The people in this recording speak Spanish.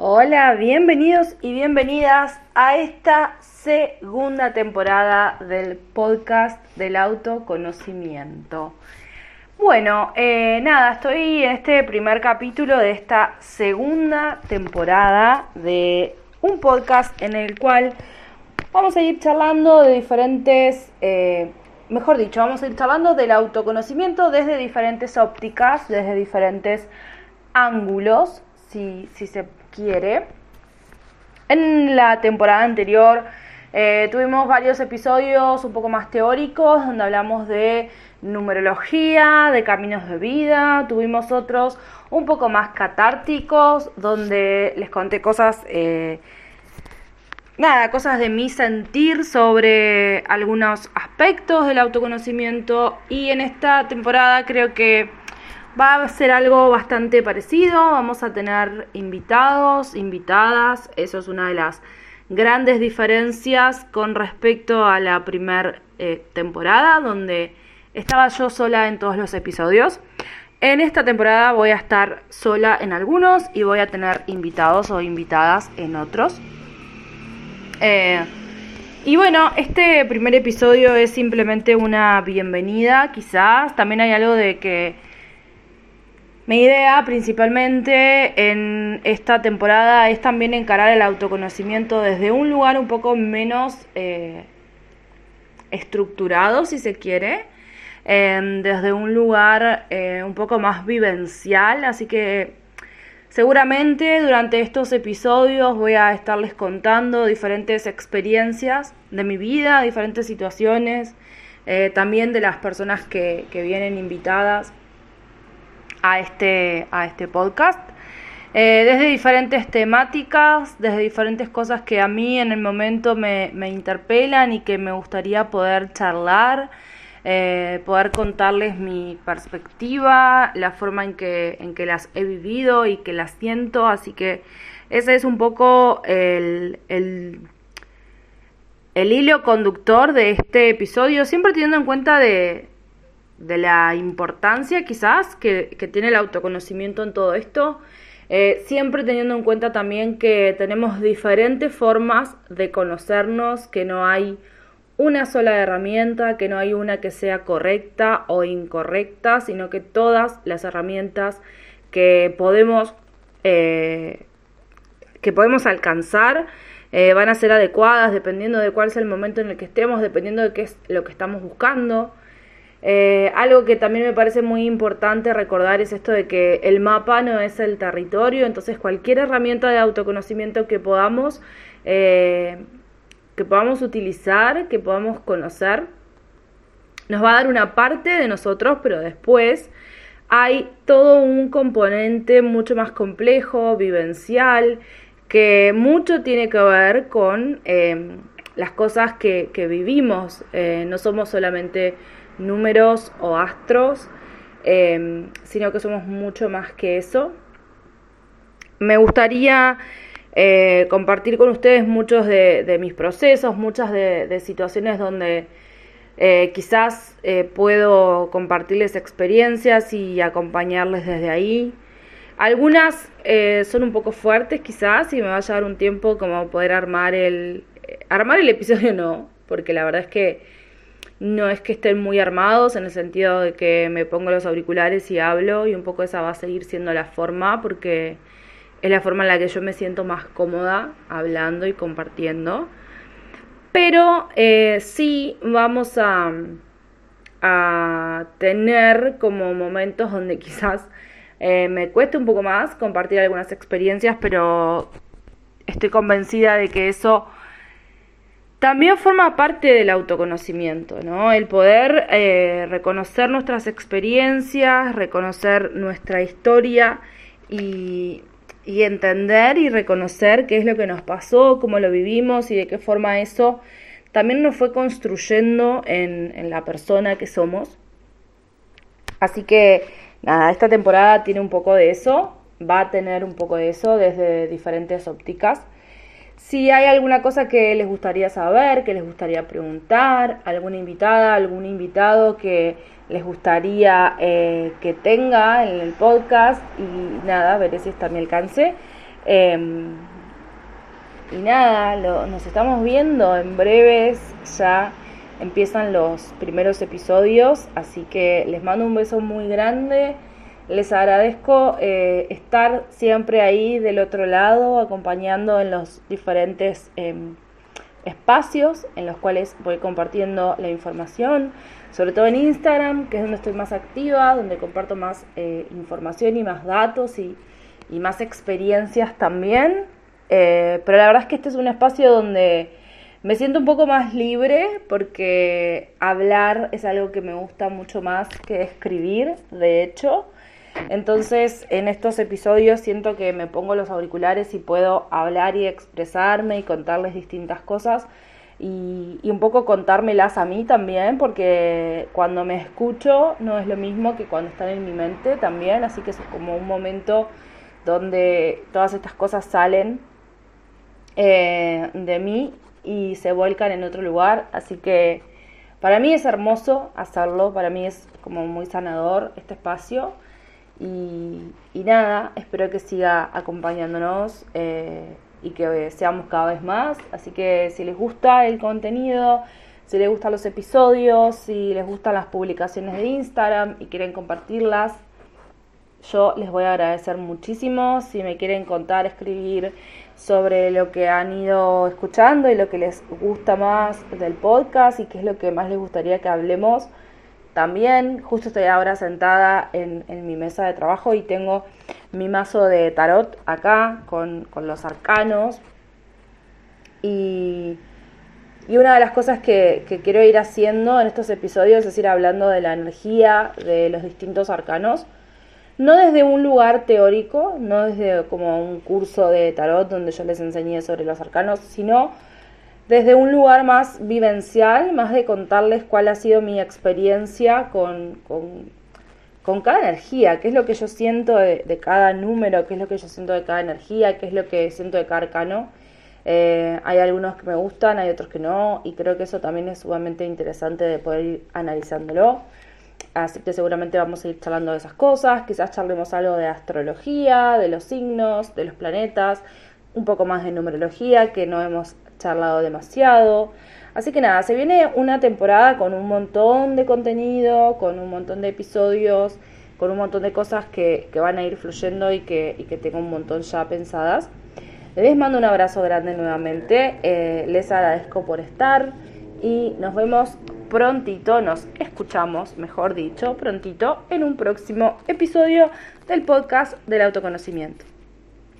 Hola, bienvenidos y bienvenidas a esta segunda temporada del podcast del autoconocimiento. Bueno, eh, nada, estoy en este primer capítulo de esta segunda temporada de un podcast en el cual vamos a ir charlando de diferentes, eh, mejor dicho, vamos a ir charlando del autoconocimiento desde diferentes ópticas, desde diferentes ángulos, si, si se quiere. En la temporada anterior eh, tuvimos varios episodios un poco más teóricos donde hablamos de numerología, de caminos de vida, tuvimos otros un poco más catárticos donde les conté cosas, eh, nada, cosas de mi sentir sobre algunos aspectos del autoconocimiento y en esta temporada creo que Va a ser algo bastante parecido, vamos a tener invitados, invitadas, eso es una de las grandes diferencias con respecto a la primera eh, temporada, donde estaba yo sola en todos los episodios. En esta temporada voy a estar sola en algunos y voy a tener invitados o invitadas en otros. Eh, y bueno, este primer episodio es simplemente una bienvenida, quizás. También hay algo de que mi idea principalmente en esta temporada es también encarar el autoconocimiento desde un lugar un poco menos eh, estructurado, si se quiere, em, desde un lugar eh, un poco más vivencial, así que seguramente durante estos episodios voy a estarles contando diferentes experiencias de mi vida, diferentes situaciones, eh, también de las personas que vienen invitadas a este, a este podcast. Eh, desde diferentes temáticas, desde diferentes cosas que a mí en el momento me, interpelan y que me gustaría poder charlar, eh, poder contarles mi perspectiva, la forma en que, en que las he vivido y que las siento. Así que ese es un poco el, el, el hilo conductor de este episodio, siempre teniendo en cuenta de, de la importancia quizás que, tiene el autoconocimiento en todo esto, eh, siempre teniendo en cuenta también que tenemos diferentes formas de conocernos, que no hay una sola herramienta, que no hay una que sea correcta o incorrecta, sino que todas las herramientas que podemos, eh, que podemos alcanzar eh, van a ser adecuadas dependiendo de cuál es el momento en el que estemos, dependiendo de qué es lo que estamos buscando. Eh, algo que también me parece muy importante recordar es esto de que el mapa no es el territorio, entonces cualquier herramienta de autoconocimiento que podamos, eh, que podamos utilizar, que podamos conocer, nos va a dar una parte de nosotros, pero después hay todo un componente mucho más complejo, vivencial, que mucho tiene que ver con eh, las cosas que, que vivimos. no somos solamente números o astros, em, sino que somos mucho más que eso. Me gustaría eh, compartir con ustedes muchos de, mis procesos, muchas de, situaciones donde eh, quizás eh, puedo compartirles experiencias y acompañarles desde ahí. Algunas son un poco fuertes quizás y me va a llevar un tiempo como poder armar el... Armar el episodio no, porque la verdad es que no es que estén muy armados en el sentido de que me pongo los auriculares y hablo y un poco esa va a seguir siendo la forma porque es la forma en la que yo me siento más cómoda hablando y compartiendo. Pero eh, sí vamos a, a tener como momentos donde quizás eh, me cueste un poco más compartir algunas experiencias, pero estoy convencida de que eso también forma parte del autoconocimiento, ¿no? El poder eh, reconocer nuestras experiencias, reconocer nuestra historia y, entender y reconocer qué es lo que nos pasó, cómo lo vivimos y de qué forma eso también nos fue construyendo en, en la persona que somos. Así que, nada, esta temporada tiene un poco de eso, va a tener un poco de eso desde diferentes ópticas. Si hay alguna cosa que les gustaría saber, que les gustaría preguntar, alguna invitada, algún invitado que les gustaría eh, que tenga en el podcast y nada, veré si está a mi alcance. Em, y nada, nos estamos viendo en breves, ya empiezan los primeros episodios, así que les mando un beso muy grande. Les agradezco eh, estar siempre ahí del otro lado, acompañando en los diferentes em, espacios en los cuales voy compartiendo la información, sobre todo en Instagram, que es donde estoy más activa, donde comparto más eh, información y más datos y, más experiencias también. Eh, pero la verdad es que este es un espacio donde me siento un poco más libre porque hablar es algo que me gusta mucho más que escribir, de hecho. Entonces, en estos episodios siento que me pongo los auriculares y puedo hablar y expresarme y contarles distintas cosas y, un poco contármelas a mí también, porque cuando me escucho no es lo mismo que cuando están en mi mente también, así que es como un momento donde todas estas cosas salen eh, de mí y se vuelcan en otro lugar, así que para mí es hermoso hacerlo, para mí es como muy sanador este espacio. Y, nada, espero que siga acompañándonos eh, y que seamos cada vez más. Así que si les gusta el contenido, si les gustan los episodios, si les gustan las publicaciones de Instagram y quieren compartirlas, yo les voy a agradecer muchísimo. Si me quieren contar, escribir sobre lo que han ido escuchando y lo que les gusta más del podcast y qué es lo que más les gustaría que hablemos también. Justo estoy ahora sentada en, mi mesa de trabajo y tengo mi mazo de tarot acá con, los arcanos. Y, una de las cosas que, que, quiero ir haciendo en estos episodios es ir hablando de la energía de los distintos arcanos. No desde un lugar teórico, no desde como un curso de tarot donde yo les enseñé sobre los arcanos, sino desde un lugar más vivencial, más de contarles cuál ha sido mi experiencia con, con, cada energía, qué es lo que yo siento de, cada número, qué es lo que yo siento de cada energía, qué es lo que siento de cada arcano. Eh, hay algunos que me gustan, hay otros que no, y creo que eso también es sumamente interesante de poder ir analizándolo. Así que seguramente vamos a ir charlando de esas cosas, quizás charlemos algo de astrología, de los signos, de los planetas, un poco más de numerología que no hemos charlado demasiado. Así que nada, se viene una temporada con un montón de contenido, con un montón de episodios, con un montón de cosas que, van a ir fluyendo y que, que tengo un montón ya pensadas. Les mando un abrazo grande nuevamente, eh, les agradezco por estar y nos vemos prontito, nos escuchamos, mejor dicho, prontito, en un próximo episodio del podcast del autoconocimiento.